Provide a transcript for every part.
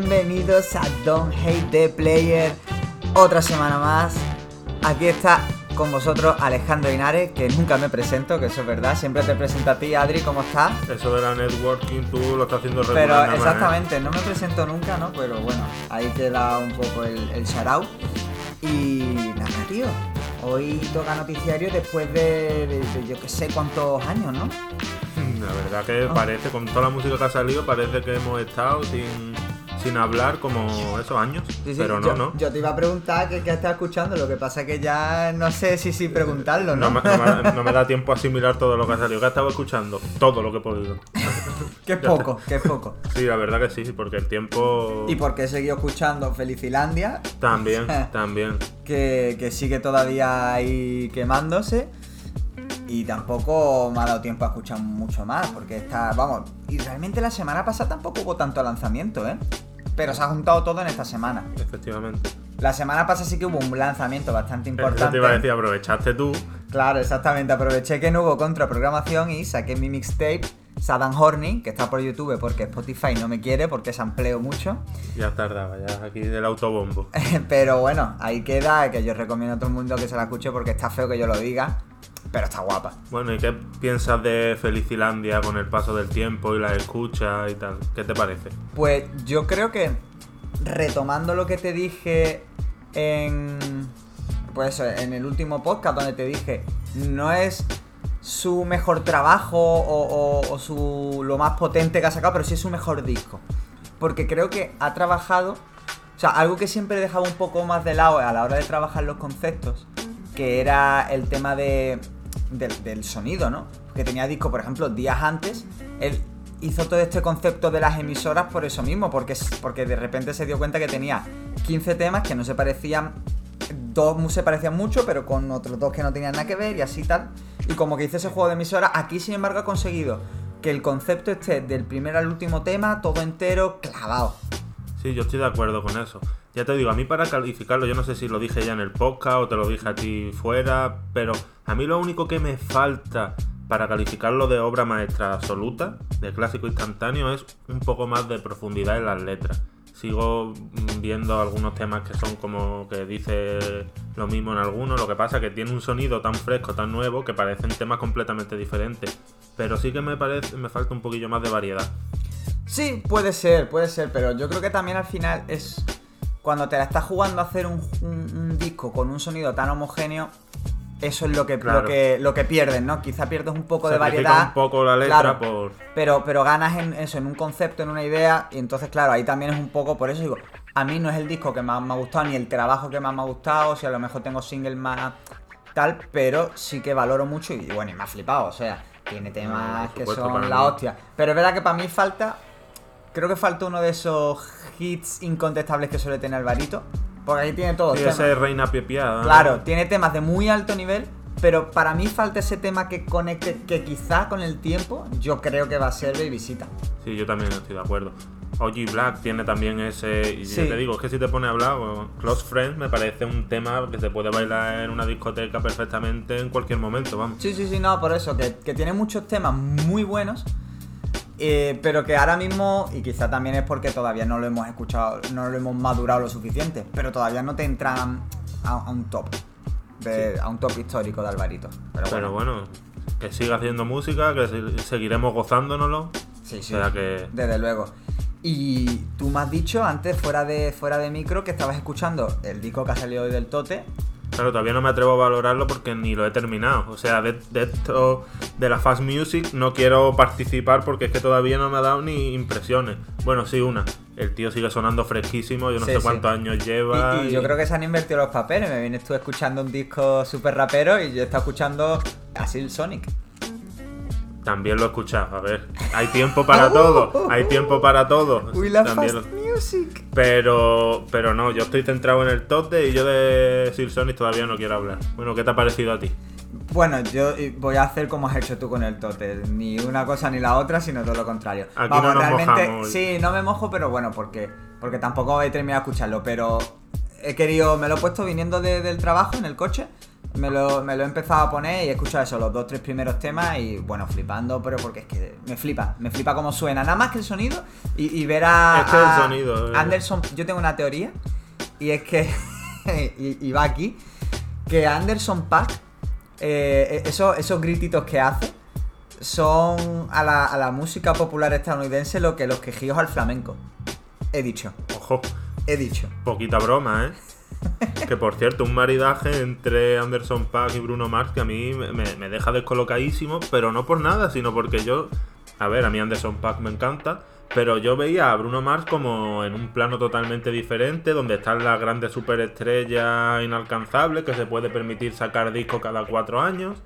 bienvenidos a Don't Hate the Player. Otra semana más. Aquí está con vosotros Alejandro Inares, que nunca me presento, que eso es verdad. Siempre te presento a ti, Adri, ¿cómo estás? Eso de la networking tú lo estás haciendo regular. Pero ¿eh? exactamente, no me presento nunca, ¿no? Pero bueno, ahí queda un poco el, el shout Y nada, tío. Hoy toca noticiario después de, de yo que sé cuántos años, ¿no? La verdad que ah. parece, con toda la música que ha salido, parece que hemos estado sin, sin hablar como esos años. pero no, no. Yo te iba a preguntar qué, qué estás escuchando, lo que pasa es que ya no sé si sin preguntarlo, ¿no? No, me, da tiempo a asimilar todo lo que ha salido. ¿Qué estado escuchando? Todo lo que he podido. que es poco, que es poco. Sí, la verdad que sí, porque el tiempo. Y porque he seguido escuchando Felicilandia. También, también. Que, que sigue todavía ahí quemándose y tampoco me ha dado tiempo a escuchar mucho más, porque está, vamos, y realmente la semana pasada tampoco hubo tanto lanzamiento, ¿eh? Pero se ha juntado todo en esta semana. Efectivamente. La semana pasada sí que hubo un lanzamiento bastante importante. Eso te iba a decir, aprovechaste tú. Claro, exactamente. Aproveché que no hubo contraprogramación y saqué mi mixtape Saddam Horny, que está por YouTube porque Spotify no me quiere porque se ampleo mucho. Ya tardaba, ya aquí del autobombo. Pero bueno, ahí queda, que yo recomiendo a todo el mundo que se la escuche porque está feo que yo lo diga pero está guapa. Bueno, ¿y qué piensas de Felicilandia con el paso del tiempo y la escucha y tal? ¿Qué te parece? Pues yo creo que, retomando lo que te dije en. Pues en el último podcast donde te dije, no es su mejor trabajo o, su, lo más potente que ha sacado, pero sí es su mejor disco. Porque creo que ha trabajado. O sea, algo que siempre he dejado un poco más de lado a la hora de trabajar los conceptos, que era el tema de del, sonido, ¿no? Que tenía disco, por ejemplo, días antes, él hizo todo este concepto de las emisoras por eso mismo, porque, porque de repente se dio cuenta que tenía 15 temas que no se parecían, dos se parecían mucho, pero con otros dos que no tenían nada que ver y así tal. Y como que hizo ese juego de emisoras, aquí sin embargo ha conseguido que el concepto esté del primer al último tema, todo entero, clavado. Sí, yo estoy de acuerdo con eso. Ya te digo, a mí para calificarlo, yo no sé si lo dije ya en el podcast o te lo dije a ti fuera, pero a mí lo único que me falta para calificarlo de obra maestra absoluta, de clásico instantáneo, es un poco más de profundidad en las letras. Sigo viendo algunos temas que son como que dice lo mismo en algunos, lo que pasa es que tiene un sonido tan fresco, tan nuevo, que parecen temas completamente diferentes. Pero sí que me parece, me falta un poquillo más de variedad. Sí, puede ser, puede ser, pero yo creo que también al final es cuando te la estás jugando a hacer un, disco con un sonido tan homogéneo, eso es lo que, lo que, lo que pierdes, ¿no? Quizá pierdes un poco de variedad. un poco la letra por. Pero, pero ganas en eso, en un concepto, en una idea. Y entonces, claro, ahí también es un poco. Por eso digo, a mí no es el disco que más me ha gustado, ni el trabajo que más me ha gustado. Si a lo mejor tengo single más tal, pero sí que valoro mucho y bueno, y me ha flipado. O sea, tiene temas que son la hostia. Pero es verdad que para mí falta Creo que falta uno de esos hits incontestables que suele tener Alvarito. Porque ahí tiene todo. Sí, ese Reina Piepiada. Claro, tiene temas de muy alto nivel. Pero para mí falta ese tema que conecte, que quizá con el tiempo yo creo que va a ser Visita. Sí, yo también estoy de acuerdo. OG Black tiene también ese. Y te digo, es que si te pone a hablar, Close Friends me parece un tema que se puede bailar en una discoteca perfectamente en cualquier momento, vamos. Sí, sí, sí, no, por eso, que, que tiene muchos temas muy buenos eh, pero que ahora mismo, y quizá también es porque todavía no lo hemos escuchado, no lo hemos madurado lo suficiente, pero todavía no te entran a, un top, a un top histórico de Alvarito. Pero, bueno. que siga haciendo música, que seguiremos gozándonoslo. Sí, sí. que... Desde luego. Y tú me has dicho antes, fuera de, fuera de micro, que estabas escuchando el disco que ha salido hoy del Tote, Claro, todavía no me atrevo a valorarlo porque ni lo he terminado. O sea, de, esto de la Fast Music no quiero participar porque es que todavía no me ha dado ni impresiones. Bueno, sí, una. El tío sigue sonando fresquísimo, yo no sé cuántos años lleva. Y, yo creo que se han invertido los papeles. Me vienes tú escuchando un disco súper rapero y yo estado escuchando Asil Sonic. También lo he escuchado, a ver. Hay tiempo para todo, hay tiempo para todo. Uy, la Fast Music. Pero, pero no, yo estoy centrado en el tote y yo de Sir Sonic todavía no quiero hablar. Bueno, ¿qué te ha parecido a ti? Bueno, yo voy a hacer como has hecho tú con el tote. Ni una cosa ni la otra, sino todo lo contrario. Aquí no nos realmente, sí, no me mojo, pero bueno, porque, porque tampoco he terminado de escucharlo. Pero he querido, me lo he puesto viniendo del trabajo en el coche Me lo, me lo he empezado a poner y he escuchado eso, los dos, tres primeros temas y bueno, flipando, pero porque es que me flipa, me flipa cómo suena, nada más que el sonido y, y ver a, Es que el sonido, eh. Anderson, yo tengo una teoría y es que, y, y va aquí, que Anderson Pack, eh, esos, esos grititos que hace son a la, a la música popular estadounidense lo que los quejíos al flamenco. He dicho, Ojo, he dicho. poquita broma, ¿eh? que por cierto, un maridaje entre Anderson Paak y Bruno Mars que a mí me, deja descolocadísimo, pero no por nada, sino porque yo. A ver, a mí Anderson Paak me encanta, pero yo veía a Bruno Mars como en un plano totalmente diferente, donde están las grandes superestrellas inalcanzables que se puede permitir sacar disco cada cuatro años,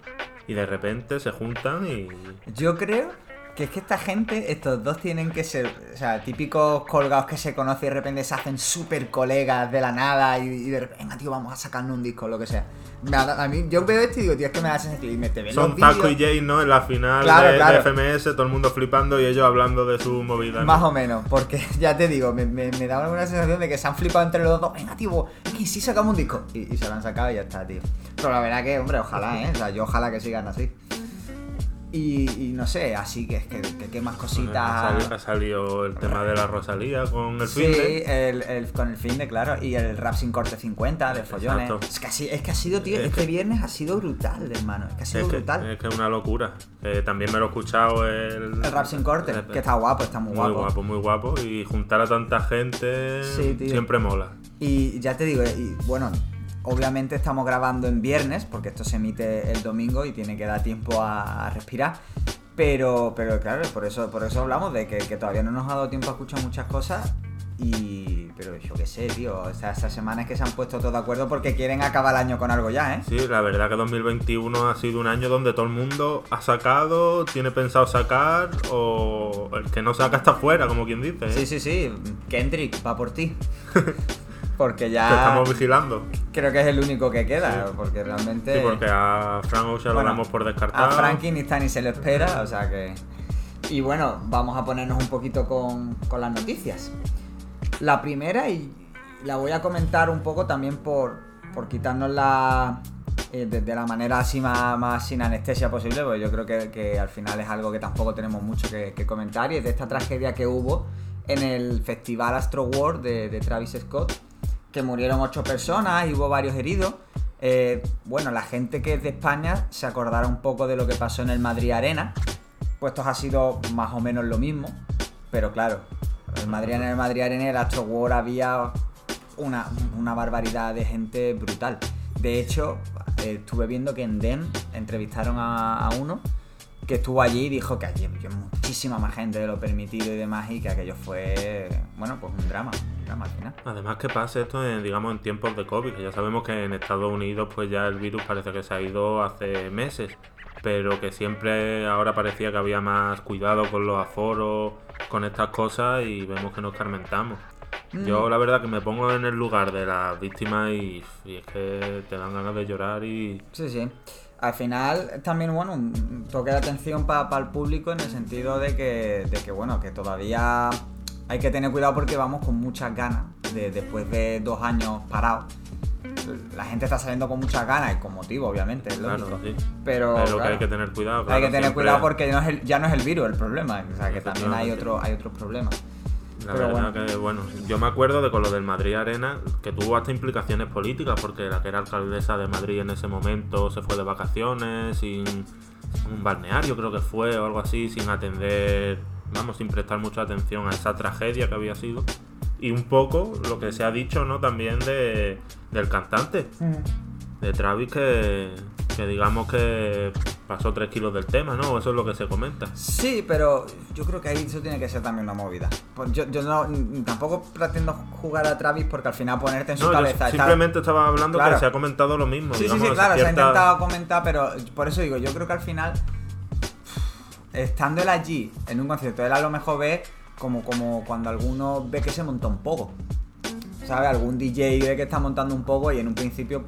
y de repente se juntan y. Yo creo que es que esta gente, estos dos tienen que ser, o sea, típicos colgados que se conocen y de repente se hacen súper colegas de la nada y, y de repente, venga, tío, vamos a sacarnos un disco, lo que sea. Da- a mí, yo veo esto y digo, tío, es que me da sensación y me te ven Son los Taco y Jay, ¿no? En la final Claro, de, claro. de FMS, todo el mundo flipando y ellos hablando de su movida. ¿no? Más o menos, porque ya te digo, me, me, me da una sensación de que se han flipado entre los dos. Venga, tío, que sí sacamos un disco. Y, y se lo han sacado y ya está, tío. Pero la verdad que, hombre, ojalá, ¿eh? O sea, yo ojalá que sigan así. Y, y no sé, así que es que, que, que más Ha cositas. salido, ha salido el tema de la Rosalía con el Sí, fin de. el, el- con el fin de, claro, y el rap sin corte 50 de follones. Exacto. Es que, ha sido- es que ha sido, tío, Es este que- viernes ha sido brutal, hermano. Es que ha sido Es brutal. es que es una locura. Eh, también me lo he escuchado el. El rap sin corte, que está guapo, está muy, Muy guapo. guapo, muy guapo. Y juntar a tanta gente Sí, siempre mola. Y ya te digo, y bueno, obviamente estamos grabando en viernes, porque esto se emite el domingo y tiene que dar tiempo a, respirar. Pero, pero claro, por eso, por eso hablamos de que, que todavía no nos ha dado tiempo a escuchar muchas cosas. Y. Pero yo qué sé, tío. O sea, estas semanas que se han puesto todos de acuerdo porque quieren acabar el año con algo ya, ¿eh? Sí, la verdad que 2021 ha sido un año donde todo el mundo ha sacado, tiene pensado sacar, o el que no saca está fuera, como quien dice. ¿eh? Sí, sí, sí. Kendrick, va por ti. Porque Que ya. estamos vigilando. Creo que es el único que queda. Porque realmente. Sí, porque a Frank Ocean Bueno, lo damos por descartado. A Frankie ni está ni se lo espera, o sea que. Y bueno, vamos a ponernos un poquito con, con las noticias. La primera, y la voy a comentar un poco también por, por quitarnos la. eh, de, de la manera así más, más sin anestesia posible, porque yo creo que, que al final es algo que tampoco tenemos mucho que, que comentar, y es de esta tragedia que hubo en el festival Astro World de, de Travis Scott, que murieron ocho personas y hubo varios heridos. Eh, bueno, la gente que es de España se acordará un poco de lo que pasó en el Madrid Arena, puesto ha sido más o menos lo mismo, pero claro, el Madrid en el Madrid Arena el Astro World había una, una barbaridad de gente brutal. De hecho, eh, estuve viendo que en DEM entrevistaron a uno que estuvo allí y dijo que allí había muchísima más gente de lo permitido y demás y que aquello fue, bueno, pues un drama, un drama al final. Además que pase esto en, digamos, en tiempos de COVID, que ya sabemos que en Estados Unidos pues ya el virus parece que se ha ido hace meses, pero que siempre ahora parecía que había más cuidado con los aforos, con estas cosas y vemos que nos carmentamos. Mm. Yo la verdad que me pongo en el lugar de las víctimas y, y es que te dan ganas de llorar y... Sí, sí. Al final también, bueno, un toque de atención para el público en el sentido de que, de que, bueno, que todavía hay que tener cuidado porque vamos con muchas ganas, de, después de dos años parados. La gente está saliendo con muchas ganas y con motivo, obviamente, es Claro, lógico. sí. Pero, Pero que claro, hay que tener cuidado. hay claro, que tener siempre- cuidado porque no es el- ya no es el virus el problema, o sea que también hay, otro, hay otros problemas. La Pero verdad bueno. que, bueno, yo me acuerdo de con lo del Madrid Arena, que tuvo hasta implicaciones políticas, porque la que era alcaldesa de Madrid en ese momento se fue de vacaciones, sin un balneario creo que fue, o algo así, sin atender, vamos, sin prestar mucha atención a esa tragedia que había sido. Y un poco lo que se ha dicho, ¿no? También de, del cantante, de Travis, que, que digamos que pasó 3 kilos del tema, ¿no? Eso es lo que se comenta. Sí, pero yo creo que ahí eso tiene que ser también una movida. Pues yo, yo no, tampoco pretendo jugar a Travis porque al final ponerte en su No, cabeza. simplemente estaba hablando Claro. que se ha comentado lo mismo. Sí, sí, digamos, sí, claro, se ha intentado comentar, pero por eso digo, yo creo que al final, estando él allí en un concierto, él a lo mejor ve como, como cuando alguno ve que se monta un poco. ¿Sabes? Algún DJ ve que está montando un poco y en un principio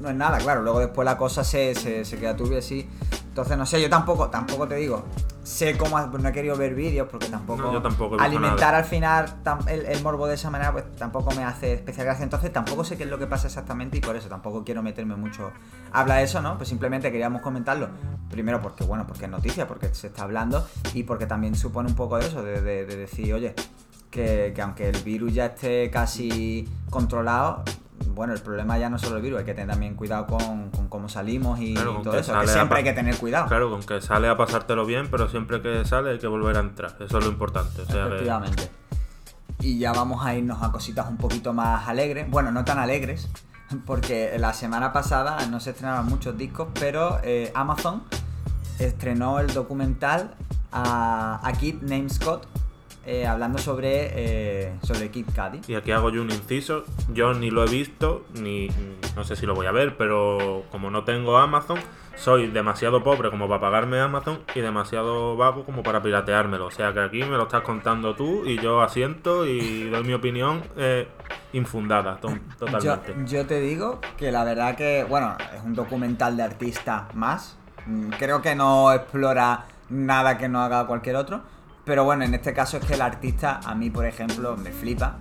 no es nada, claro. Luego después la cosa se, se, se queda turbia así. Entonces, no sé, yo tampoco, tampoco te digo. sé cómo, no he querido ver vídeos porque tampoco, No, yo tampoco alimentar al final tam- el, el morbo de esa manera pues tampoco me hace especial gracia, entonces tampoco sé qué es lo que pasa exactamente y por eso tampoco quiero meterme mucho a hablar de eso, ¿no? Pues simplemente queríamos comentarlo, primero porque bueno, porque es noticia, porque se está hablando y porque también supone un poco de eso, de, de- de decir, oye, que, que aunque el virus ya esté casi controlado, bueno, el problema ya no es solo el virus, hay que tener también cuidado con, con cómo salimos y, Claro, todo que eso, que siempre hay que tener cuidado. Claro, con que sale a pasártelo bien, pero siempre que sale hay que volver a entrar. Eso es lo importante. O sea que- Efectivamente. Y ya vamos a irnos a cositas un poquito más alegres. Bueno, no tan alegres, porque la semana pasada no se estrenaron muchos discos, pero eh, Amazon estrenó el documental a, a Kid Named Scott, eh, hablando sobre, eh, sobre Kid Cudi. Y aquí hago yo un inciso. Yo ni lo he visto, ni no sé si lo voy a ver, pero como no tengo Amazon, soy demasiado pobre como para pagarme Amazon y demasiado vago como para pirateármelo. O sea que aquí me lo estás contando tú y yo asiento y doy mi opinión eh, infundada, to- totalmente. yo te digo que la verdad que, bueno, es un documental de artista más. Mm, Creo que no explora nada que no haga cualquier otro. Pero bueno, en este caso es que el artista, a mí por ejemplo, me flipa.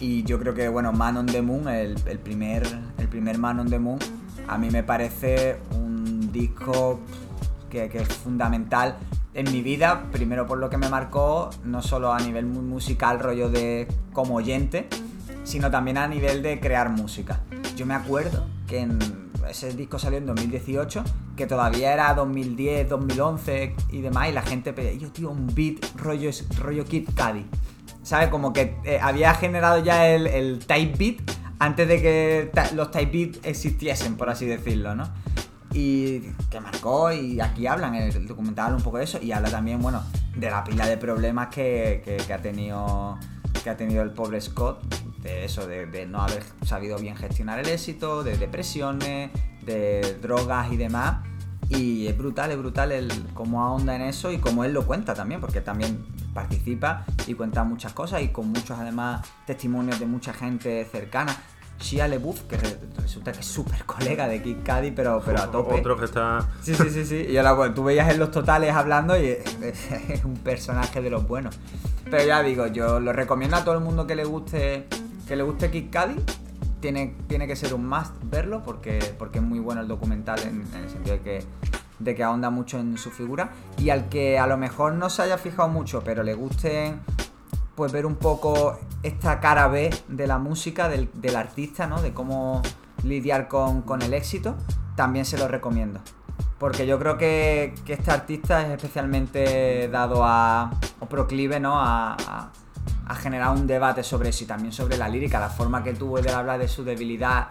Y yo creo que, bueno, Man on the Moon, el, el primer, el primer Man on the Moon, a mí me parece un disco que, que es fundamental en mi vida, primero por lo que me marcó, no solo a nivel musical, rollo de como oyente, sino también a nivel de crear música. Yo me acuerdo que ese disco salió en 2018, que todavía era 2010, 2011 y demás, y la gente pedía, yo tío, un beat rollo, rollo Kid Cudi. ¿Sabes? Como que eh, había generado ya el, type beat antes de que los type beat existiesen, por así decirlo, ¿no? Y que marcó, y aquí hablan el documental un poco de eso, y habla también, bueno, de la pila de problemas que- que ha tenido que ha tenido el pobre Scott, de eso, de, no haber sabido bien gestionar el éxito, de depresiones, de drogas y demás. Y es brutal, es brutal el cómo ahonda en eso y cómo él lo cuenta también, porque también participa y cuenta muchas cosas y con muchos además testimonios de mucha gente cercana. Shia LeBouf, que re- resulta que es súper colega de Kid Cudi, pero, pero a tope. Otro que está. Sí, sí, sí, sí. Y la, bueno, tú veías en los totales hablando y es, un personaje de los buenos. Pero ya digo, yo lo recomiendo a todo el mundo que le guste que le guste Kid Cudi. Tiene, tiene que ser un must verlo porque, porque es muy bueno el documental en, en el sentido de que, de que ahonda mucho en su figura. Y al que a lo mejor no se haya fijado mucho, pero le guste pues ver un poco esta cara B de la música, del, del artista, ¿no? De cómo lidiar con, con el éxito, también se lo recomiendo. Porque yo creo que, que este artista es especialmente dado a. o proclive, ¿no? A, a- a generar un debate sobre eso y también sobre la lírica, la forma que tuvo de hablar de su debilidad,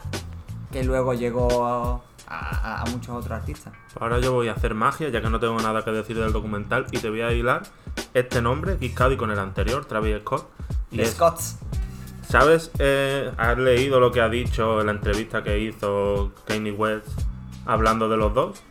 que luego llegó a, a- muchos otros artistas. Ahora yo voy a hacer magia, ya que no tengo nada que decir del documental, y te voy a hilar este nombre, Kid Cudi, con el anterior, Travis Scott. Y es- Scots. ¿Sabes? Eh, ¿Has leído lo que ha dicho en la entrevista que hizo Kanye West hablando de los dos?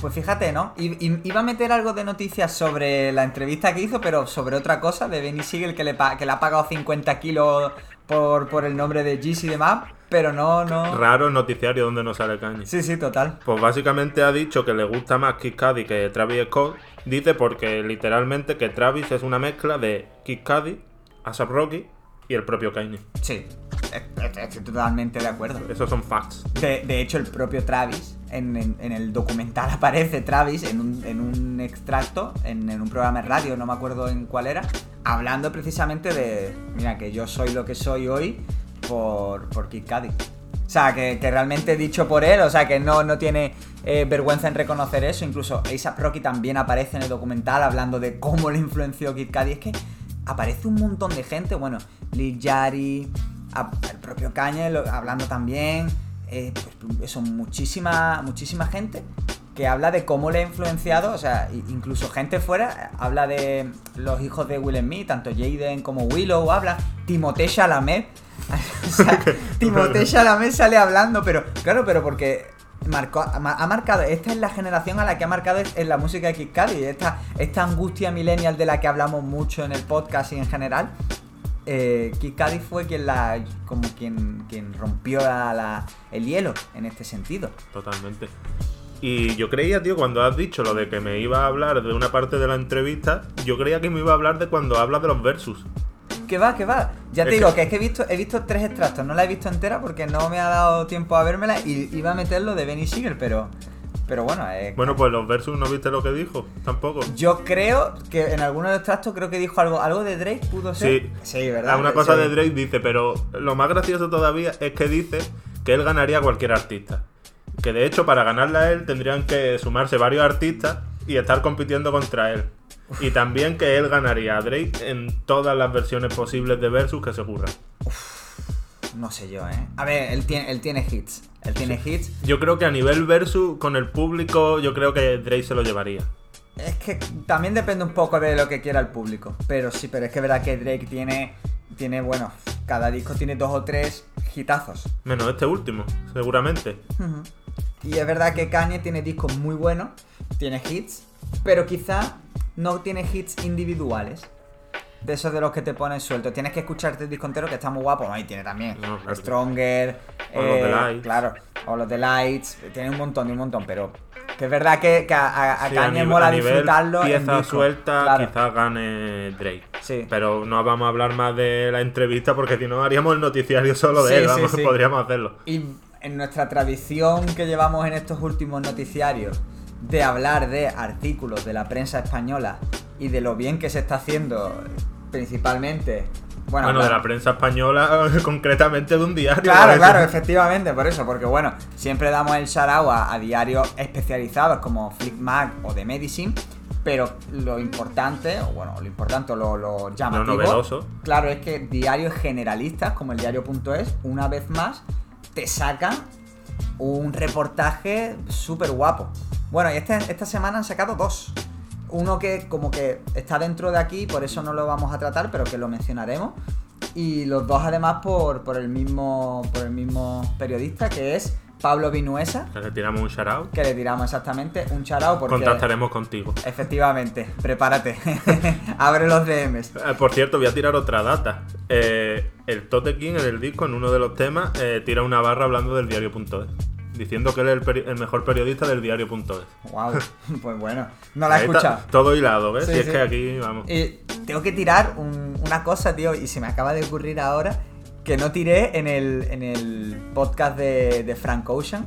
Pues fíjate, ¿no? Iba a meter algo de noticias sobre la entrevista que hizo, pero sobre otra cosa, de Benny Siegel, que le, pa- que le ha pagado 50 kilos por, por el nombre de Jeezy y demás, pero no, no... Raro el noticiario donde no sale Kanye. Sí, sí, total. Pues básicamente ha dicho que le gusta más Kid Cudi que Travis Scott. Dice porque literalmente que Travis es una mezcla de Kid Cudi, ASAP Rocky y el propio Kanye. Sí, estoy totalmente de acuerdo. Esos son facts. De, de hecho, el propio Travis, en, en- en el documental aparece Travis en un, en un extracto, en un programa de radio, no me acuerdo en cuál era, hablando precisamente de, mira, que yo soy lo que soy hoy por, por Kid Cudi. O sea, que, que realmente dicho por él, o sea, que no, no tiene eh, vergüenza en reconocer eso. Incluso A$AP Rocky también aparece en el documental hablando de cómo le influenció Kid Cudi. Es que aparece un montón de gente, bueno, Lil Yari, el propio Kanye hablando también, eh, pues, eso, muchísima, muchísima gente que habla de cómo le ha influenciado, o sea, incluso gente fuera, habla de los hijos de Will Smith, tanto Jaden como Willow, habla, Timothée Chalamet, o sea, Timothée Chalamet sale hablando, pero claro, pero porque marcó, ha ma- ha marcado, esta es la generación a la que ha marcado en la música de Kid Cudi, esta, esta angustia millennial de la que hablamos mucho en el podcast y en general, eh, Kid Cudi fue quien la como quien, quien rompió la- la- el hielo en este sentido. Totalmente. Y yo creía, tío, cuando has dicho lo de que me iba a hablar de una parte de la entrevista, yo creía que me iba a hablar de cuando hablas de los versus. Que va, que va. Ya te Es digo que- que es que he visto, he visto tres extractos, no la he visto entera porque no me ha dado tiempo a vérmela y iba a meterlo de Benny Siegel, pero. Pero bueno, eh, Bueno, pues los versus no viste lo que dijo, tampoco. yo creo que en algunos de los extractos creo que dijo algo, algo de Drake, pudo ser. Sí. Sí, ¿verdad? Una cosa Sí. de Drake dice, pero lo más gracioso todavía es que dice que él ganaría a cualquier artista. Que de hecho, para ganarle a él tendrían que sumarse varios artistas y estar compitiendo contra él. Y también que él ganaría a Drake en todas las versiones posibles de Versus que se ocurran. No sé yo, ¿eh? A ver, él tiene, él tiene hits. Él tiene hits. Yo creo que a nivel Versus, con el público, yo creo que Drake se lo llevaría. Es que también depende un poco de lo que quiera el público. Pero sí, pero es que verdad que Drake tiene. Tiene, bueno, cada disco tiene dos o tres hitazos. Menos este último, seguramente. Y es verdad que Kanye tiene discos muy buenos, tiene hits, pero quizá no tiene hits individuales. De esos de los que te ponen suelto. Tienes que escucharte el disco entero que está muy guapo. Ahí tiene también. No, claro. Stronger. O los de eh, Lights. Claro. O los de Lights. Tiene un montón, un montón. Pero que es verdad que, que a, a- a Sí, nive- mola nivel disfrutarlo. en pieza disco. suelta, Claro. quizás gane Drake. Sí. Pero no vamos a hablar más de la entrevista porque si no haríamos el noticiario solo de Sí, él, vamos, podríamos hacerlo. Y en nuestra tradición que llevamos en estos últimos noticiarios de hablar de artículos de la prensa española y de lo bien que se está haciendo principalmente... Bueno, Bueno, de la prensa española, concretamente de un diario. Claro, claro, efectivamente, por eso, porque bueno, siempre damos el shout out a, a diarios especializados como Flickmag o The Medicine, pero lo importante, o bueno, lo importante, lo, lo llamativo, novedoso. claro, es que diarios generalistas como el diario.es, una vez más, te sacan un reportaje súper guapo. Bueno, y este- esta semana han sacado dos. Uno que como que está dentro de aquí, por eso no lo vamos a tratar, pero que lo mencionaremos. Y los dos además por, por el mismo por el mismo periodista, que es Pablo Vinuesa, Que Le tiramos un out. que le tiramos exactamente un charao porque... Contactaremos contigo. Efectivamente, prepárate. Abre los DMs. Eh, por cierto, voy a tirar otra data. Eh, el Tote King en el disco, en uno de los temas, eh, tira una barra hablando del diario.es. Diciendo que él es el, peri- el mejor periodista del diario.es. Wow, pues bueno, no la he escuchado. Todo hilado, ¿ves? Sí, es sí. que aquí, vamos. Y tengo que tirar un- una cosa, tío, y se me acaba de ocurrir ahora que no tiré en el, en el podcast de, de Frank Ocean.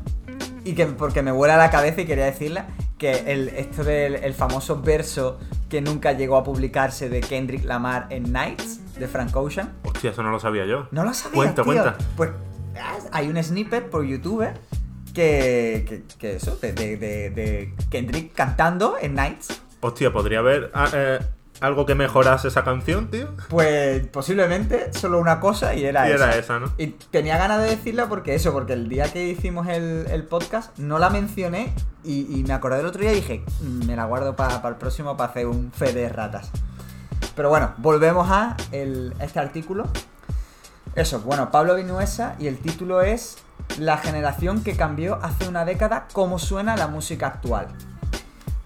Y que porque me vuela la cabeza y quería decirla que el, esto del el famoso verso que nunca llegó a publicarse de Kendrick Lamar en Nights de Frank Ocean. Hostia, eso no lo sabía yo. No lo sabía. Cuenta, tío. cuenta. Pues ah, hay un snippet por YouTube que, que, que eso, de, de- Kendrick cantando en Nights. Hostia, ¿podría haber ah, eh, algo que mejorase esa canción, tío? Pues posiblemente solo una cosa y era Y esa. era esa, ¿no? Y tenía ganas de decirla porque eso, porque el día que hicimos el, el podcast no la mencioné y, y me acordé del otro día y dije, "Mm, me la guardo para el próximo para hacer un fe de ratas. Pero bueno, volvemos a el- este artículo. Eso, bueno, Pablo Vinuesa y el título es La generación que cambió hace una década cómo suena la música actual.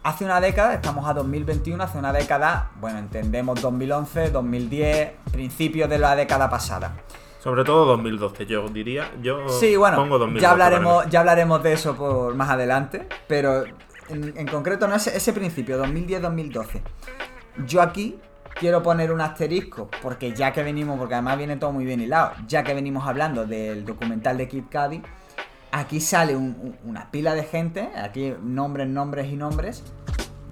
Hace una década, estamos a 2021, hace una década, bueno, entendemos 2011, 2010, principios de la década pasada. Sobre todo 2012, yo diría. Yo Sí, bueno, pongo 2012 ya hablaremos, ya hablaremos de eso por más adelante, pero en, en concreto no ese, ese principio, 2010-2012. Yo aquí quiero poner un asterisco, porque ya que venimos, porque además viene todo muy bien hilado, ya que venimos hablando del documental de Kid Cudi, aquí sale un- un- una pila de gente, aquí nombres, nombres y nombres,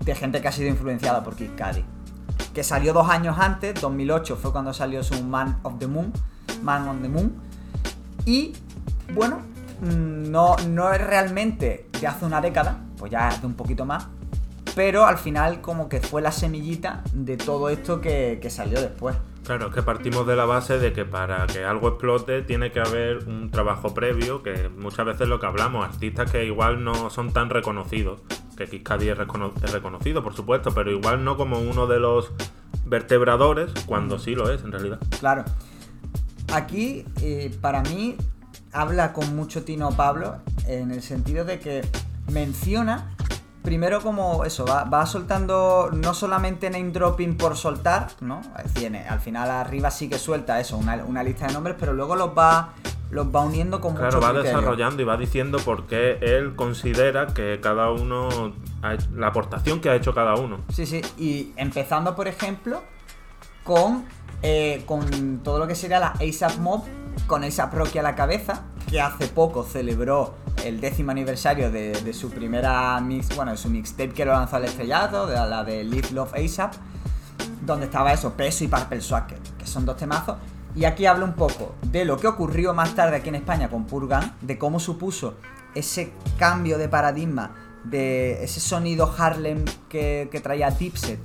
de gente que ha sido influenciada por Kid Cudi. Que salió dos años antes, 2008 fue cuando salió su Man of the Moon, Man on the Moon, y bueno, mm, no, no es realmente de hace una década, pues ya de un poquito más, pero al final como que fue la semillita de todo esto que, que salió después. Claro, es que partimos de la base de que para que algo explote tiene que haber un trabajo previo, que muchas veces lo que hablamos, artistas que igual no son tan reconocidos, que Kid Cudi es, recono- es reconocido, por supuesto, pero igual no como uno de los vertebradores, cuando sí lo es en realidad. Claro. Aquí, eh, para mí, habla con mucho tino Pablo en el sentido de que menciona, primero como eso, va, va soltando no solamente name dropping por soltar, ¿no? Tiene, al final arriba sí que suelta eso, una, una lista de nombres, pero luego los va los va uniendo con Claro, mucho va criterio. desarrollando y va diciendo por qué él considera que cada uno. ha hecho- la aportación que ha hecho cada uno. Sí, sí. Y empezando, por ejemplo, con, eh, con todo lo que sería la ASAP Mob, con ASAP Rocky a la cabeza, que hace poco celebró el décimo aniversario de, su primera mix, bueno, de su mixtape que lo lanzó al estrellato, de la de Live Love ASAP, donde estaba eso, Peso y Purple Swag, que, son dos temazos. Y aquí hablo un poco de lo que ocurrió más tarde aquí en España con Purgan, de cómo supuso ese cambio de paradigma, de ese sonido Harlem que, traía Dipset,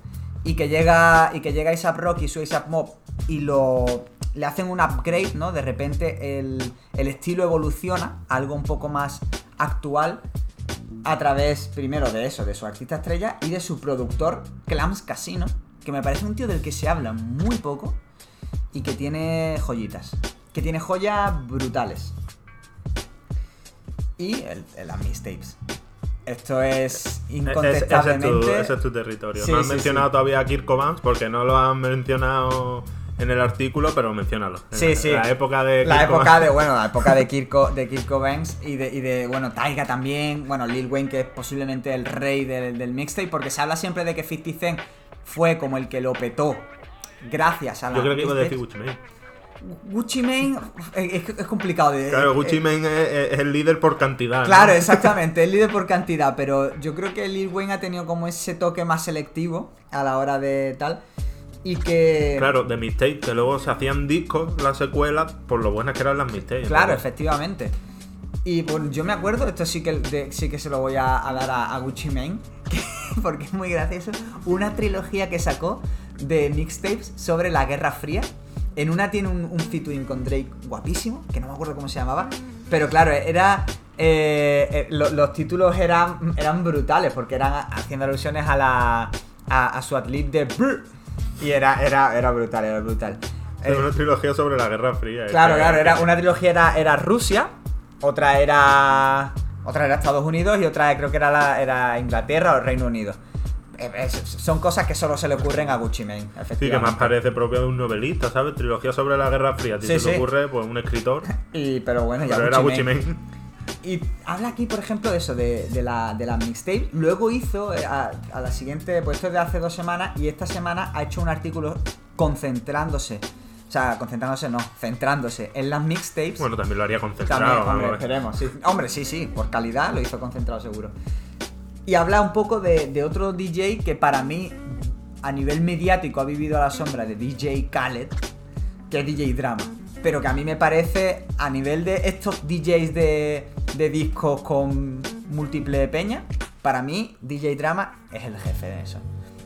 y que llega y que llega ASAP Rocky y su ASAP Mob y lo le hacen un upgrade, ¿no? De repente el, el estilo evoluciona a algo un poco más actual a través primero de eso, de su artista estrella y de su productor Clams Casino, que me parece un tío del que se habla muy poco y que tiene joyitas, que tiene joyas brutales. Y el, el las mixtapes. Esto es ese- incontestablemente. Ese, es tu, ese es tu territorio. Sí, no han sí, mencionado sí. todavía a Kirk Vance porque no lo han mencionado en el artículo, pero menciónalo. Sí, sí. La época de La Kirk época Vance. de, bueno, la época de Kirko, de Kirko Banks y de, y de, bueno, Taiga también, bueno, Lil Wayne que es posiblemente el rey del, del mixtape, porque se habla siempre de que 50 Cent fue como el que lo petó gracias a la Yo creo que iba a decir Gucci Mane. Gucci Mane es, es complicado de... Claro, eh, Gucci eh, Mane es, es el líder por cantidad. ¿no? Claro, exactamente, es líder por cantidad, pero yo creo que Lil Wayne ha tenido como ese toque más selectivo a la hora de tal y que... Claro, de mixtape, que luego se hacían discos, las secuelas, por lo buenas que eran las mixtapes. Claro, efectivamente. Y bueno, yo me acuerdo, esto sí que, de- sí que se lo voy a, a dar a, a Gucci Mane, que- porque es muy gracioso, una trilogía que sacó de mixtapes sobre la Guerra Fría. En una tiene un, un featuring con Drake guapísimo, que no me acuerdo cómo se llamaba, pero claro, era... eh, eh, lo- los títulos eran, eran brutales, porque eran haciendo alusiones a la... a, a su atleta de Brr. Y era, era, era brutal, era brutal. Eh, una trilogía sobre la Guerra Fría. Claro, Este, claro, era una trilogía era, era Rusia, otra era otra era Estados Unidos y otra creo que era la, era Inglaterra o Reino Unido. Eh, es- son cosas que solo se le ocurren a Gucci Mane, Sí, que efectivamente. más parece propio de un novelista, ¿sabes? Trilogía sobre la Guerra Fría. Si Sí, se sí. ocurre, pues un escritor. Y, pero bueno, ya Pero era Gucci Mane. Y habla aquí, por ejemplo, de eso, de, de la, de la mixtape. Luego hizo, eh, a, a la siguiente, pues esto es de hace dos semanas, y esta semana ha hecho un artículo concentrándose. O sea, concentrándose no, centrándose en las mixtapes. Bueno, también lo haría concentrado. También, esperemos. sí. Hombre, sí, sí, por calidad lo hizo concentrado seguro. Y habla un poco de, de otro DJ que para mí, a nivel mediático, ha vivido a la sombra de DJ Khaled, que es DJ Drama. Pero que a mí me parece, a nivel de estos DJs de, de discos con múltiple peña, para mí DJ Drama es el jefe de eso.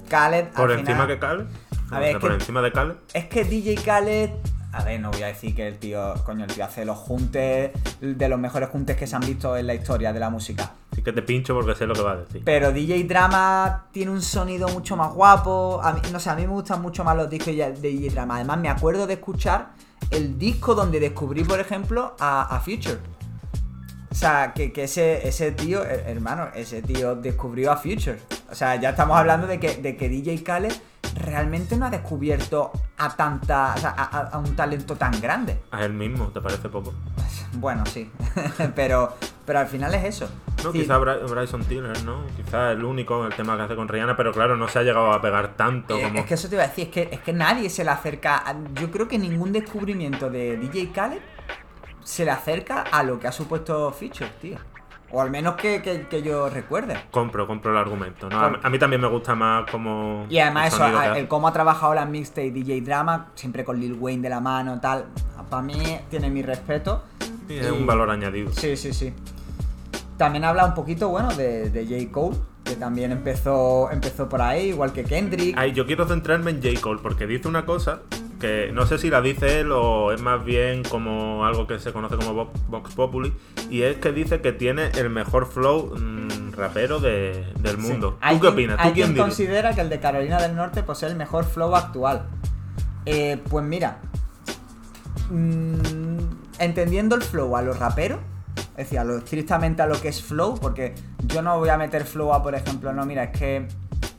Khaled, al Por final- encima que Cale. A ver, es por que- encima de Cale. es que DJ Khaled. A ver, no voy a decir que el tío. Coño, el tío hace los juntes. De los mejores juntes que se han visto en la historia de la música. Sí que te pincho porque sé lo que va a decir. Pero DJ Drama tiene un sonido mucho más guapo. A mí, no sé, a mí me gustan mucho más los discos de DJ Drama. Además, me acuerdo de escuchar el disco donde descubrí, por ejemplo, a, a Future. O sea, que, que ese, ese tío, hermano, ese tío descubrió a Future. O sea, ya estamos hablando de que, de que DJ Khaled realmente no ha descubierto a tanta. O sea, a, un talento tan grande. A él mismo, ¿te parece poco? Bueno, sí. pero, pero al final es eso. No, Sí, quizá Bry- Bryson Tiller, ¿no? Quizá el único, el tema que hace con Rihanna, pero claro, no se ha llegado a pegar tanto Eh, como... Es que eso te iba a decir, es que, es que nadie se le acerca. a- yo creo que ningún descubrimiento de DJ Khaled se le acerca a lo que ha supuesto Feature, tío. O al menos que, que- que yo recuerde. Compro, compro el argumento. ¿no? A, mí, a mí también me gusta más como... Y además el eso, el cómo ha trabajado la mixtape DJ Drama, siempre con Lil Wayne de la mano, tal. Para mí tiene mi respeto. Sí, es y- un valor añadido. Sí, sí, sí. También habla un poquito, bueno, de, de J. Cole, que también empezó, empezó por ahí, igual que Kendrick. Ay, yo quiero centrarme en J. Cole porque dice una cosa que no sé si la dice él o es más bien como algo que se conoce como Vox, Populi y es que dice que tiene el mejor flow mm, rapero de- del mundo. ¿Tú qué opinas? Hay ¿Tú quién quien considera que el de Carolina del Norte posee el mejor flow actual. Eh, pues mira, mm, entendiendo el flow a los raperos, es decir, a lo, estrictamente a lo que es flow, porque yo no voy a meter flow a, por ejemplo, no, mira, es que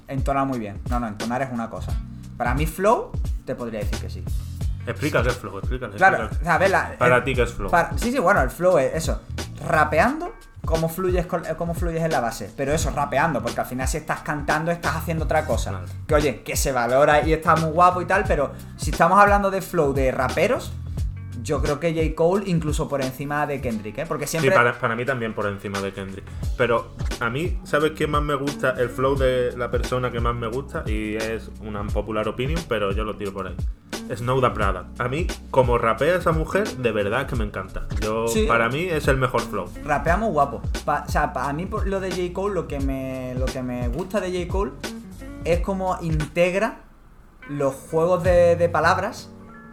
entona muy bien. No, no, entonar es una cosa. Para mí, flow, te podría decir que sí. Explica qué es flow, explícale. Claro, a ver, la- Para el- ti, ¿qué es flow? para- sí, sí, bueno, el flow es eso. Rapeando, cómo fluyes, con- eh, cómo fluyes en la base. Pero eso, rapeando, porque al final si estás cantando, estás haciendo otra cosa. Que oye, que se valora y está muy guapo y tal, pero si estamos hablando de flow de raperos, yo creo que J. Cole incluso por encima de Kendrick, ¿eh? Porque siempre... Sí, para, para mí también por encima de Kendrick. Pero a mí, ¿sabes qué más me gusta? El flow de la persona que más me gusta, y es una popular opinion, pero yo lo tiro por ahí. Snow Da Prada. A mí, como rapea esa mujer, de verdad que me encanta. Yo, Sí. para mí, es el mejor flow. rapeamos guapo. Pa- o sea, pa- a mí lo de J. Cole, lo que me, lo que me gusta de J. Cole es cómo integra los juegos de, de palabras.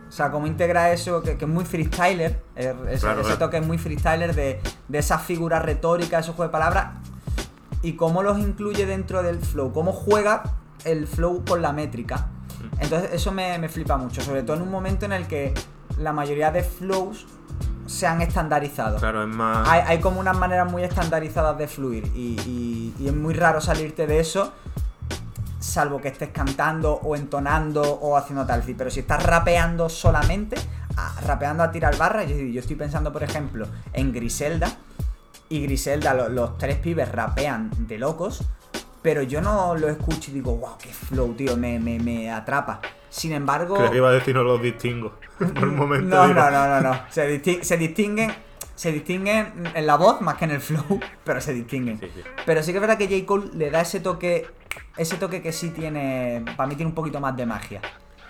O sea, cómo integra eso, que, que es muy freestyler. eh, ese, Claro, ese claro. toque es muy freestyler de, de esas figuras retóricas, esos juegos de palabras. Y cómo los incluye dentro del flow. Cómo juega el flow con la métrica. Entonces, eso me, me flipa mucho. Sobre todo en un momento en el que la mayoría de flows se han estandarizado. Claro, es más. Hay, hay como unas maneras muy estandarizadas de fluir y, y- y es muy raro salirte de eso, salvo que estés cantando o entonando o haciendo tal. Pero si estás rapeando solamente, a- rapeando a tirar barra, yo, yo estoy pensando, por ejemplo, en Griselda. Y Griselda, lo- los tres pibes rapean de locos, pero yo no lo escucho y digo, wow, qué flow, tío, me, me, me atrapa. Sin embargo... Creo que iba a decir no los distingo. Por un momento. No, no, no, no, no. Se, disti- se distinguen. Se distinguen en la voz más que en el flow, pero se distinguen. Sí, sí. Pero sí que es verdad que J. Cole le da ese toque. Ese toque que sí tiene. Para mí tiene un poquito más de magia.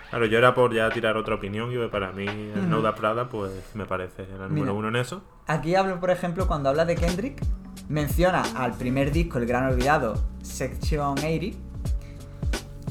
Claro, yo era por ya tirar otra opinión, y para mí, el No Da Prada, pues me parece el número Mira. uno en eso. Aquí hablo, por ejemplo, cuando habla de Kendrick, menciona al primer disco, el gran olvidado, Section 80.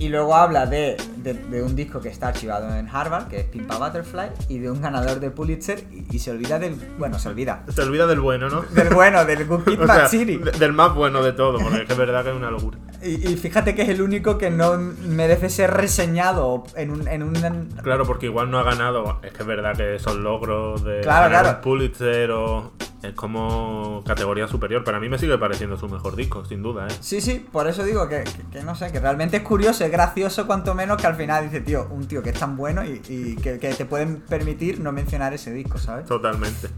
Y luego habla de, de- de un disco que está archivado en Harvard, que es Pimpa Butterfly, y de un ganador de Pulitzer, y, y se olvida del. Bueno, se olvida. Se olvida del bueno, ¿no? Del bueno, del Good Kid, O sea, City. del más bueno de todo, porque que es verdad que es una locura. Y, y fíjate que es el único que no merece ser reseñado en un. En un Claro, porque igual no ha ganado. Es que es verdad que esos logros de Claro, ganar claro. Pulitzer o es como categoría superior. Para mí me sigue pareciendo su mejor disco, sin duda, ¿eh? Sí, sí, por eso digo que, que- que no sé, que realmente es curioso, es gracioso cuanto menos que al final dice, tío, un tío que es tan bueno y, y que, que te pueden permitir no mencionar ese disco, ¿sabes? Totalmente.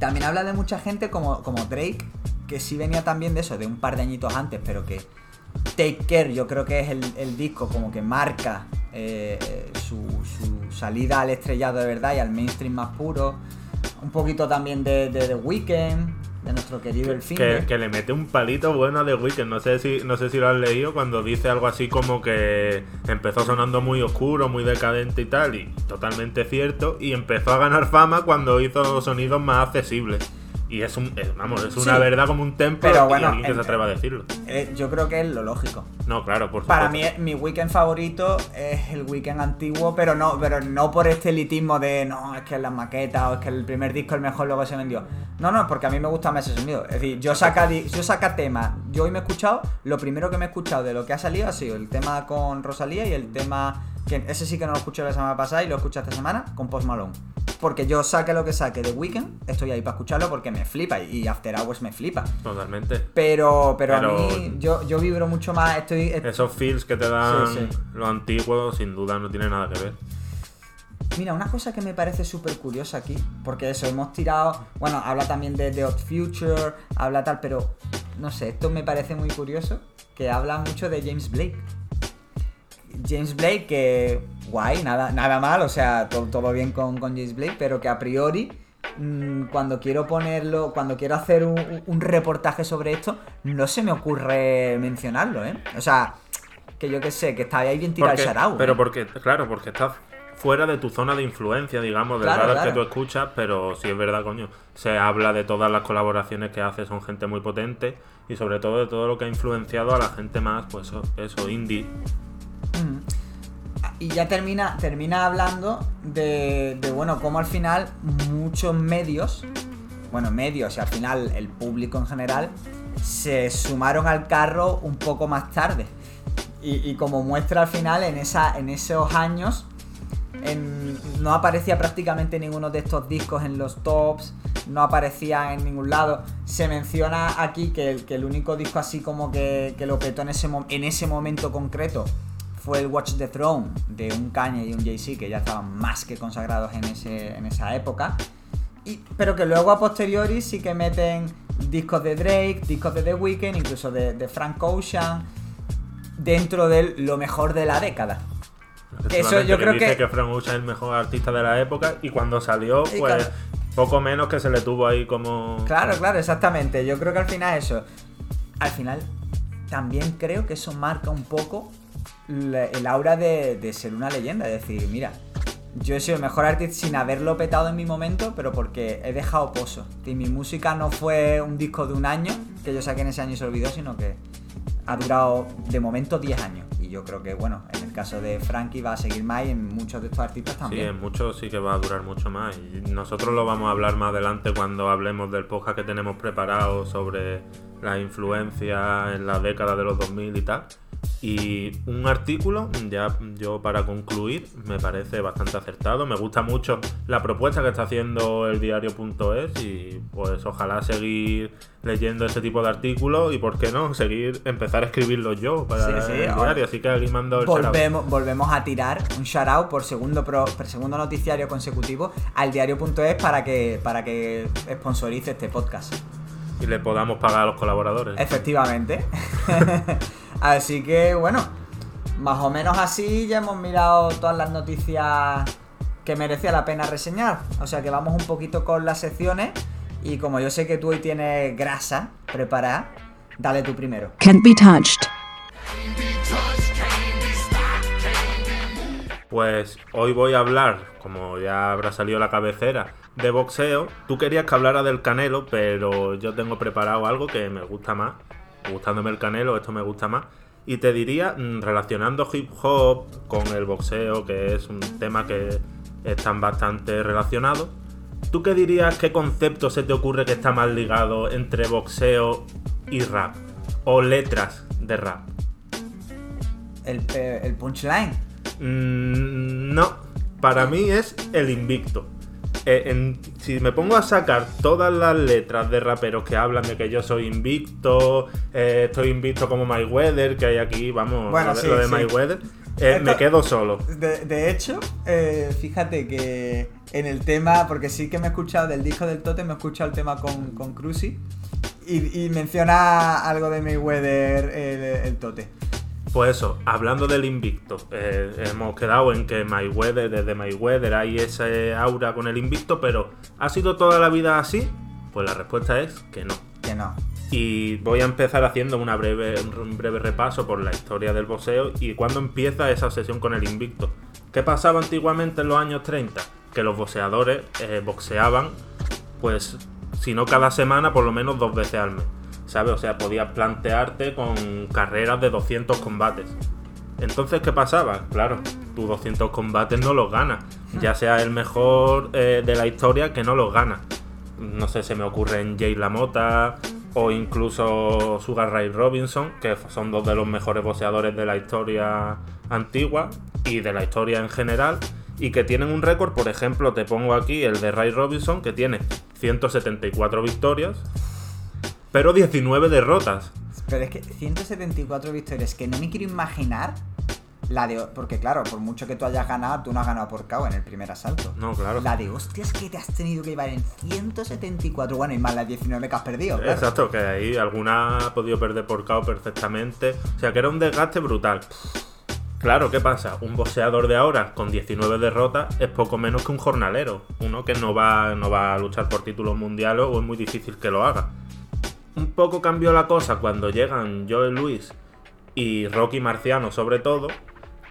También habla de mucha gente como, como Drake, que sí venía también de eso, de un par de añitos antes, pero que Take Care yo creo que es el, el disco como que marca eh, su, su salida al estrellado de verdad y al mainstream más puro. Un poquito también de, de The Weeknd, de nuestro querido El que le mete un palito bueno a The Weeknd. No sé si no sé si lo has leído cuando dice algo así como que empezó sonando muy oscuro, muy decadente y tal, y totalmente cierto. Y empezó a ganar fama cuando hizo sonidos más accesibles. Y es un, es- vamos, es una Sí. verdad como un templo Pero y bueno, alguien que se atreva a decirlo. Eh, yo creo que es lo lógico. No, claro, por Para supuesto. mí, mi weekend favorito es el weekend antiguo, pero no, pero no por este elitismo de no, es que es la maqueta o es que el primer disco es el mejor, luego se vendió. No, no, porque a mí me gusta más ese sonido. Es decir, yo saca, yo saca temas. Yo hoy me he escuchado, lo primero que me he escuchado de lo que ha salido ha sido el tema con Rosalía y el tema. Que Ese sí que no lo escuché la semana pasada y lo escuché esta semana con Post Malone. Porque yo saque lo que saque de Weekend, estoy ahí para escucharlo porque me flipa y After Hours me flipa. Totalmente. Pero, pero, Pero- a mí, yo, yo vibro mucho más. Estoy, Esos feels que te dan Sí, sí. los antiguos, sin duda, no tiene nada que ver. Mira, una cosa que me parece súper curiosa aquí, porque eso, hemos tirado, bueno, habla también de The Odd Future, habla tal, pero no sé, esto me parece muy curioso, que habla mucho de James Blake. James Blake, que guay, nada, nada mal, o sea, todo, todo bien con, con James Blake, pero que a priori, mm, cuando quiero ponerlo, cuando quiero hacer un, un reportaje sobre esto, no se me ocurre mencionarlo, ¿eh? O sea, que yo qué sé, que está ahí bien tirado el sarau. pero ¿eh? porque, claro, porque estás fuera de tu zona de influencia, digamos, del Claro, radar claro. que tú escuchas, pero sí es verdad, coño. Se habla de todas las colaboraciones que hace, son gente muy potente y sobre todo de todo lo que ha influenciado a la gente más, pues eso, eso indie. Y ya termina, termina hablando de, bueno, cómo al final muchos medios, bueno, medios y al final el público en general, se sumaron al carro un poco más tarde. Y, como muestra al final, en, esa, en esos años, no aparecía prácticamente ninguno de estos discos en los tops, no aparecía en ningún lado. Se menciona aquí que el, que el único disco así como que, que lo petó en ese, en ese momento concreto fue el Watch the Throne de un Kanye y un Jay-Z que ya estaban más que consagrados en, ese, en esa época. Y, pero que luego a posteriori sí que meten discos de Drake, discos de The Weeknd, incluso de, de Frank Ocean, dentro de lo mejor de la década. Eso yo creo dice que... que Frank Ocean es el mejor artista de la época y cuando salió, pues poco menos que se le tuvo ahí como. Claro, claro, exactamente. Yo creo que al final eso. Al final, también creo que eso marca un poco el aura de, ser una leyenda. Es decir, mira, yo he sido el mejor artista sin haberlo petado en mi momento, pero porque he dejado pozo. Y mi música no fue un disco de un año, que yo saqué en ese año y se olvidó, sino que ha durado de momento 10 años. Y yo creo que, bueno, en el caso de Frankie va a seguir más y en muchos de estos artistas también. Sí, en muchos sí que va a durar mucho más. Y nosotros lo vamos a hablar más adelante cuando hablemos del podcast que tenemos preparado sobre la influencia en la década de los 2000 y tal. Y un artículo, ya yo para concluir, me parece bastante acertado. Me gusta mucho la propuesta que está haciendo el diario.es y pues ojalá seguir leyendo ese tipo de artículos y por qué no, seguir, empezar a escribirlos yo para el diario. Así que aquí mando el volvemos, volvemos a tirar un shout por segundo, por segundo noticiario consecutivo al diario.es para que, para que sponsorice este podcast. Y le podamos pagar a los colaboradores. Efectivamente. Así que bueno, más o menos así ya hemos mirado todas las noticias que merecía la pena reseñar. O sea que vamos un poquito con las secciones. Y como yo sé que tú hoy tienes grasa preparada, dale tú primero. Can't be touched. Pues hoy voy a hablar, como ya habrá salido la cabecera, de boxeo. Tú querías que hablara del canelo, pero yo tengo preparado algo que me gusta más gustándome el canelo, esto me gusta más. Y te diría, mm, relacionando hip hop con el boxeo, que es un tema que están bastante relacionados, ¿tú qué dirías, qué concepto se te ocurre que está más ligado entre boxeo y rap? O letras de rap. El, eh, punchline. Mm, no, para mí es el invicto. Eh, si me pongo a sacar todas las letras de raperos que hablan de que yo soy invicto, eh, estoy invicto como My Weather, que hay aquí, vamos, bueno, lo, de My Weather, eh, me quedo solo. De, hecho, fíjate que en el tema, porque sí que me he escuchado del disco del Tote, me he escuchado el tema con, con Cruzy y, menciona algo de Mayweather el, el Tote. Pues eso, hablando del invicto, eh, hemos quedado en que Mayweather, desde Mayweather hay ese aura con el invicto, pero ¿ha sido toda la vida así? Pues la respuesta es que no. Que no. Y voy a empezar haciendo una breve, un breve repaso por la historia del boxeo y cuándo empieza esa obsesión con el invicto. ¿Qué pasaba antiguamente en los años 30? Que los boxeadores eh, boxeaban, pues, si no cada semana, por lo menos dos veces al mes. ¿Sabes? O sea, podías plantearte con carreras de 200 combates. Entonces, ¿qué pasaba? Claro, tú 200 combates no los ganas. Ya sea el mejor eh, de la historia que no los gana. No sé, se me ocurre en Jay LaMotta o incluso Sugar Ray Robinson, que son dos de los mejores boxeadores de la historia antigua y de la historia en general. Y que tienen un récord, por ejemplo, te pongo aquí el de Ray Robinson, que tiene 174 victorias, pero 19 derrotas. Pero es que 174 victorias, que no me quiero imaginar la de. Porque, claro, por mucho que tú hayas ganado, tú no has ganado por KO en el primer asalto. No, claro. La de hostias que te has tenido que llevar en 174. Bueno, y más las 19 que has perdido. Exacto, que ahí alguna ha podido perder por KO perfectamente. O sea, que era un desgaste brutal. Claro, ¿qué pasa? Un boxeador de ahora con 19 derrotas es poco menos que un jornalero. Uno que no va, no va a luchar por títulos mundiales o es muy difícil que lo haga. Un poco cambió la cosa cuando llegan Joel Luis y Rocky Marciano sobre todo,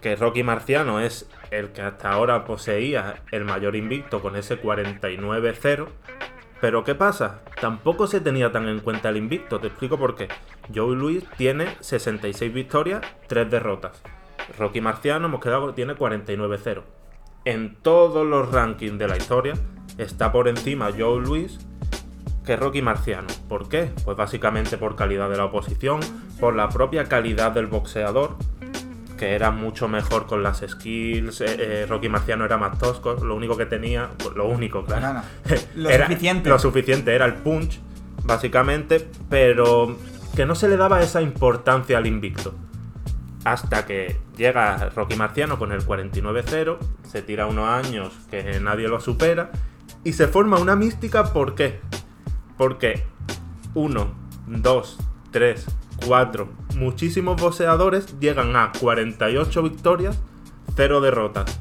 que Rocky Marciano es el que hasta ahora poseía el mayor invicto con ese 49-0. Pero ¿qué pasa? Tampoco se tenía tan en cuenta el invicto, te explico por qué. Joel Luis tiene 66 victorias, 3 derrotas. Rocky Marciano hemos quedado tiene 49-0. En todos los rankings de la historia está por encima Joe Luis que Rocky Marciano. ¿Por qué? Pues básicamente por calidad de la oposición, por la propia calidad del boxeador, que era mucho mejor con las skills. Eh, eh, Rocky Marciano era más tosco, lo único que tenía, pues lo único, claro. Lo suficiente. Lo suficiente era el punch, básicamente, pero que no se le daba esa importancia al invicto. Hasta que llega Rocky Marciano con el 49-0, se tira unos años que nadie lo supera, y se forma una mística, ¿por qué? Porque 1, 2, 3, 4, muchísimos boxeadores llegan a 48 victorias, 0 derrotas.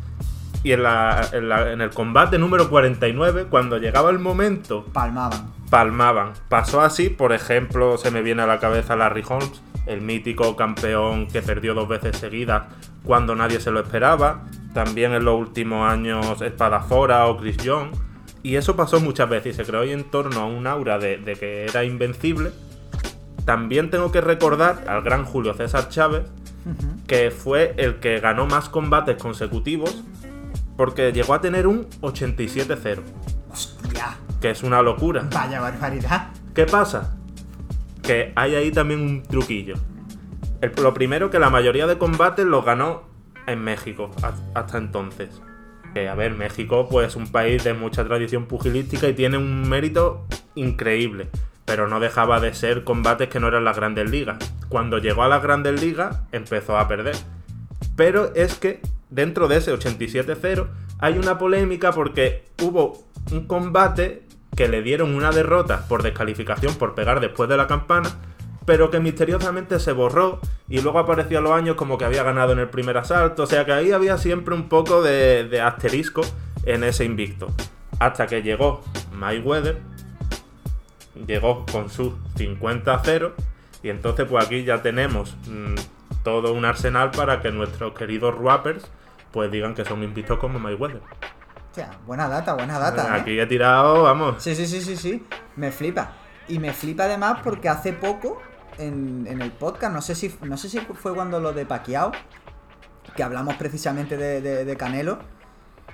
Y en, la- en la- en el combate número 49, cuando llegaba el momento Palmaban. palmaban. Pasó así, por ejemplo, se me viene a la cabeza Larry Holmes, el mítico campeón que perdió dos veces seguidas cuando nadie se lo esperaba. También en los últimos años Espadafora o Chris Young. Y eso pasó muchas veces y se creó en torno a un aura de, de que era invencible. También tengo que recordar al gran Julio César Chávez, que fue el que ganó más combates consecutivos porque llegó a tener un 87-0, Hostia. que es una locura. Vaya barbaridad. ¿Qué pasa? Que hay ahí también un truquillo. El- lo primero que la mayoría de combates los ganó en México ha- hasta entonces. Que a ver, México pues es un país de mucha tradición pugilística y tiene un mérito increíble. Pero no dejaba de ser combates que no eran las grandes ligas. Cuando llegó a las grandes ligas empezó a perder. Pero es que dentro de ese 87-0 hay una polémica porque hubo un combate que le dieron una derrota por descalificación por pegar después de la campana, pero que misteriosamente se borró y luego apareció a los años como que había ganado en el primer asalto. O sea que ahí había siempre un poco de, de asterisco en ese invicto. Hasta que llegó Mayweather, llegó con sus 50-0 y entonces pues aquí ya tenemos mm, todo un arsenal para que nuestros queridos rappers pues digan que son invictos como Mayweather. Hostia, buena data, buena data. ¿eh? Aquí he tirado, vamos. Sí, sí, sí, sí, sí. Me flipa. Y me flipa además porque hace poco en, en el podcast, no sé si no sé si fue cuando lo de Paquiao, que hablamos precisamente de, de- de Canelo,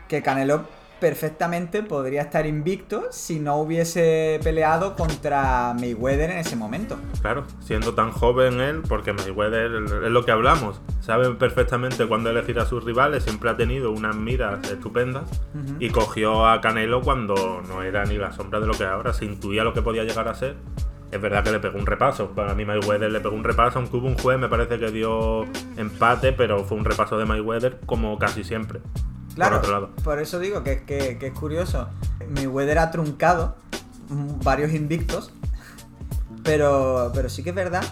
que Canelo perfectamente podría estar invicto si no hubiese peleado contra Mayweather en ese momento. Claro, siendo tan joven él, porque Mayweather es lo que hablamos, sabe perfectamente cuándo elegir a sus rivales, siempre ha tenido unas miras estupendas y cogió a Canelo cuando no era ni la sombra de lo que ahora, se intuía lo que podía llegar a ser. Es verdad que le pegó un repaso, para mí Mayweather le pegó un repaso, aunque hubo un juez, me parece que dio empate, pero fue un repaso de Mayweather como casi siempre. Claro, Por otro lado. por eso digo que, que- que es curioso. Mayweather ha truncado varios invictos, pero, pero sí que es verdad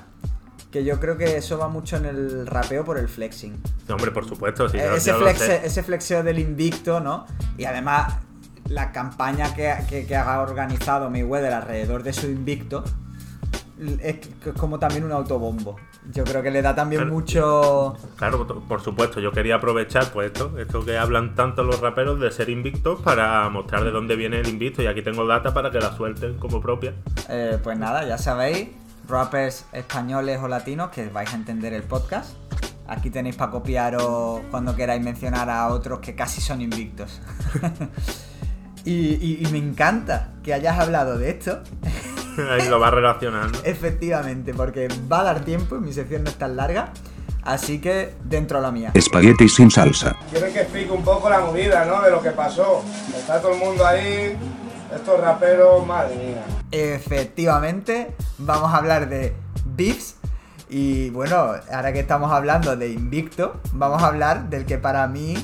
que yo creo que eso va mucho en el rapeo por el flexing. Hombre, por supuesto, sí, Eh, yo- ese, yo sé. ese flexeo del invicto, ¿no? Y además la campaña que, que, que ha organizado Mayweather alrededor de su invicto es como también un autobombo. Yo creo que le da también Claro. mucho... Claro, por- por supuesto, yo quería aprovechar pues esto, esto que hablan tanto los raperos de ser invictos para mostrar de dónde viene el invicto y aquí tengo data para que la suelten como propia. Eh, pues nada, ya sabéis, rappers españoles o latinos que vais a entender el podcast. Aquí tenéis para copiaros cuando queráis mencionar a otros que casi son invictos. y, y- y me encanta que hayas hablado de esto, Ahí lo va relacionando. efectivamente, porque va a dar tiempo y mi sección no es tan larga. Así que dentro a la mía. Espagueti sin salsa. Quieren que explique un poco la movida, ¿no? De lo que pasó. Está todo el mundo ahí, estos raperos, madre mía. Efectivamente, vamos a hablar de beefs. Y bueno, ahora que estamos hablando de invicto, vamos a hablar del que para mí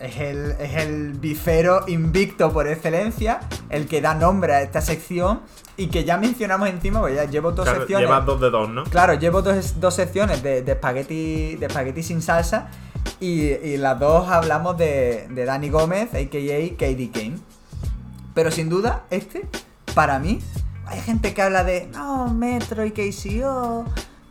es el, es el bifero invicto por excelencia, el que da nombre a esta sección y que ya mencionamos encima, porque ya llevo dos Claro, secciones. llevas dos de dos, ¿no? Claro, llevo dos, dos secciones de, de espagueti de espagueti sin salsa y, y las dos hablamos de, de Danny Gómez, a.k.a. KD Kane. Pero sin duda, este, para mí, hay gente que habla de, no, Metro y KCO,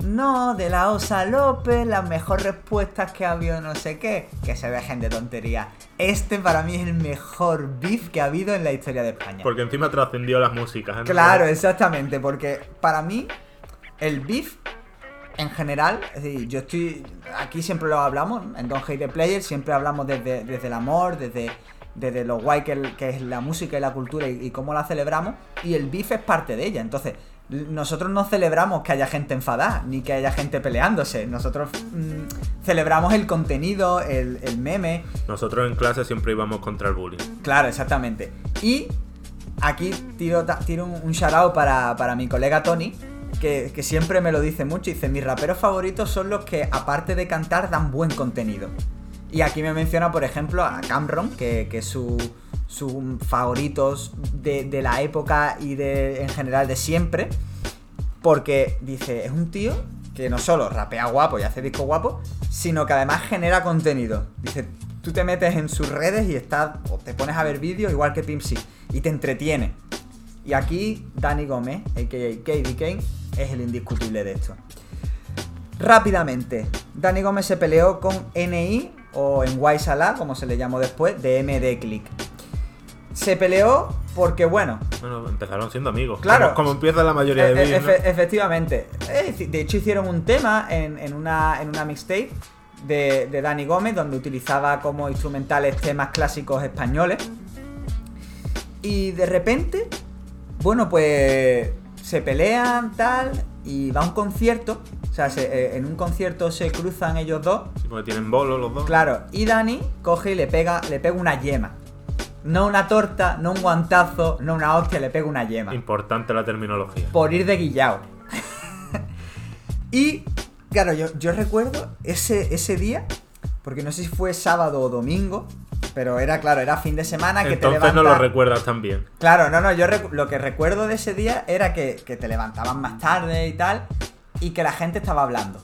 no, de la Osa López, las mejores respuestas que ha habido no sé qué, que se dejen de tontería. Este para mí es el mejor beef que ha habido en la historia de España. Porque encima trascendió las músicas. ¿eh? Claro, exactamente, porque para mí el beef en general, es decir, yo estoy aquí siempre lo hablamos, en Don't Hate the Player siempre hablamos desde, desde el amor, desde, desde lo guay que, el- que es la música y la cultura y, y cómo la celebramos, y el beef es parte de ella, entonces nosotros no celebramos que haya gente enfadada, ni que haya gente peleándose, nosotros mm, celebramos el contenido, el, el meme, Nosotros en clase siempre íbamos contra el bullying. Claro, exactamente. Y aquí tiro un, un shout out para, para mi colega Tony, que, que siempre me lo dice mucho. Dice, mis raperos favoritos son los que, aparte de cantar, dan buen contenido. Y aquí me menciona, por ejemplo, a Cameron, que, que es su, sus favoritos de, de la época y de en general de siempre. Porque dice, es un tío que no solo rapea guapo y hace disco guapo, sino que además genera contenido. Dice, tú te metes en sus redes y estás, o te pones a ver vídeos igual que Pimp C, y te entretiene. Y aquí Dani Gómez, a.k.a. KD Kane, es el indiscutible de esto. Rápidamente, Dani Gómez se peleó con NI, o en Waisala, como se le llamó después, de MD Click. Se peleó porque, bueno, Bueno, empezaron siendo amigos. Claro. Como, como empieza la mayoría de E- e- vídeos. ¿no? efe- efectivamente. De hecho, hicieron un tema en, en una, en una mixtape de, de Dani Gómez donde utilizaba como instrumentales temas clásicos españoles. Y de repente, bueno, pues se pelean tal y va a un concierto. O sea, se- eh, en un concierto se cruzan ellos dos. Sí, porque tienen bolos los dos. Claro, y Dani coge y le pega, le pega una yema. No una torta, no un guantazo, no una hostia, le pega una yema Importante la terminología. por ir de guillao. y, claro, yo, yo recuerdo ese, ese día, porque no sé si fue sábado o domingo, pero era, claro, era fin de semana que te Entonces levantas... no lo recuerdas tan bien. Claro, no, no, yo lo que recuerdo de ese día era que, que te levantaban más tarde y tal, y que la gente estaba hablando.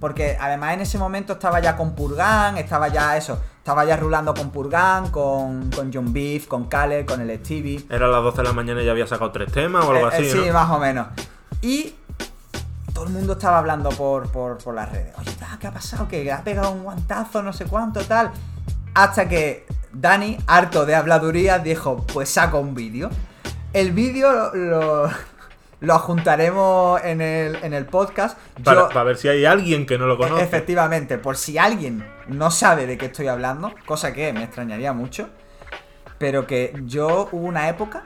Porque además en ese momento estaba ya con Purgan, estaba ya eso, estaba ya rulando con Purgan, con, con John Beef, con Kale, con el Stevie. Era las 12 de la mañana y ya había sacado tres temas o algo Eh, así, eh, sí, ¿no? más o menos. Y todo el mundo estaba hablando por, por, por las redes. Oye, ¿qué ha pasado? Que ha pegado un guantazo, no sé cuánto, tal. Hasta que Dani, harto de habladurías, dijo, pues saco un vídeo. El vídeo lo, lo, lo adjuntaremos en el, en el podcast. Para, Yo- para ver si hay alguien que no lo conoce. Efectivamente, por si alguien no sabe de qué estoy hablando, cosa que me extrañaría mucho, pero que yo hubo una época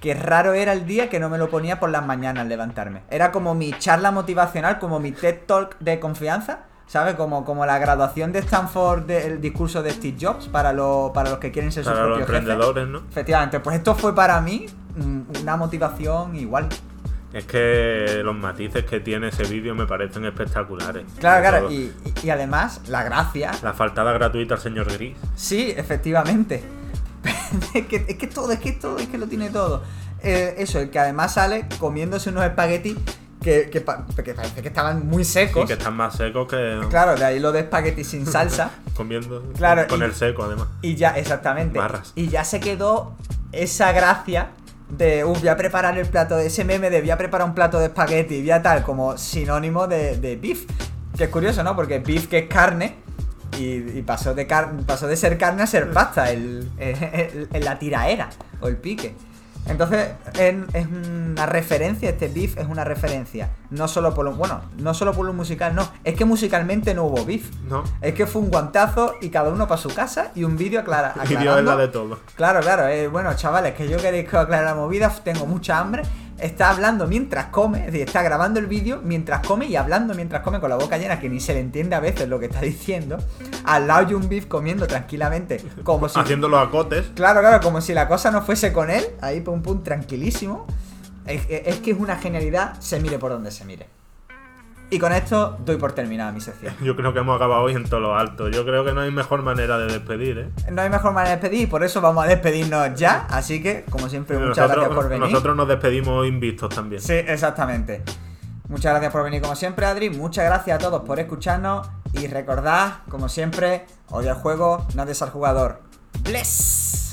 que raro era el día que no me lo ponía por las mañanas levantarme. Era como mi charla motivacional, como mi TED Talk de confianza, ¿sabes? Como, como la graduación de Stanford del discurso de Steve Jobs para, lo- para los que quieren ser sus Para los propios jefes. emprendedores, ¿no? Efectivamente, pues esto fue para mí mm, una motivación igual. Es que los matices que tiene ese vídeo me parecen espectaculares. Claro, claro, y, además la gracia La faltada gratuita al señor Gris. Sí, efectivamente. es, que, es que todo, es que todo, es que lo tiene todo. Eh, eso, el que además sale comiéndose unos espaguetis que, que, pa- que parece que estaban muy Sí, secos. que están más secos que Claro, de ahí lo de espaguetis sin salsa. comiendo Claro, con y- el seco, además. y ya, exactamente. Barras. Y ya se quedó esa gracia de, uff, voy a preparar el plato de ese meme de voy a preparar un plato de espagueti, voy a tal, como sinónimo de, de beef. Que es curioso, ¿no? Porque beef que es carne y, pasó, de car- pasó de ser carne a ser pasta, la tiraera o el pique. Entonces es, es una referencia, este beef es una referencia, no solo por lo, bueno, no solo por lo musical, no, es que musicalmente no hubo beef. ¿No? Es que fue un guantazo y cada uno para su casa y un vídeo aclara, Y Dios es la de todo. Claro, claro, eh, bueno, chavales, que yo queréis que os aclare la movida, tengo mucha hambre. Está hablando mientras come, es decir, está grabando el vídeo mientras come y hablando mientras come con la boca llena, que ni se le entiende a veces lo que está diciendo. Al lado de un beef comiendo tranquilamente, como si. Haciendo los acotes. Claro, claro, como si la cosa no fuese con él, ahí pum pum, tranquilísimo. Es, es que es una genialidad, se mire por donde se mire. Y con esto doy por terminada mi sección. Yo creo que hemos acabado hoy en todo lo alto. Yo creo que no hay mejor manera de despedir, ¿eh? No hay mejor manera de despedir, y por eso vamos a despedirnos ya. Así que, como siempre, muchas nosotros, gracias por venir. nosotros nos despedimos invictos también. Sí, exactamente. Muchas gracias por venir como siempre, Adri. Muchas gracias a todos por escucharnos. Y recordad, como siempre, odia el juego, no des al jugador. ¡Bless!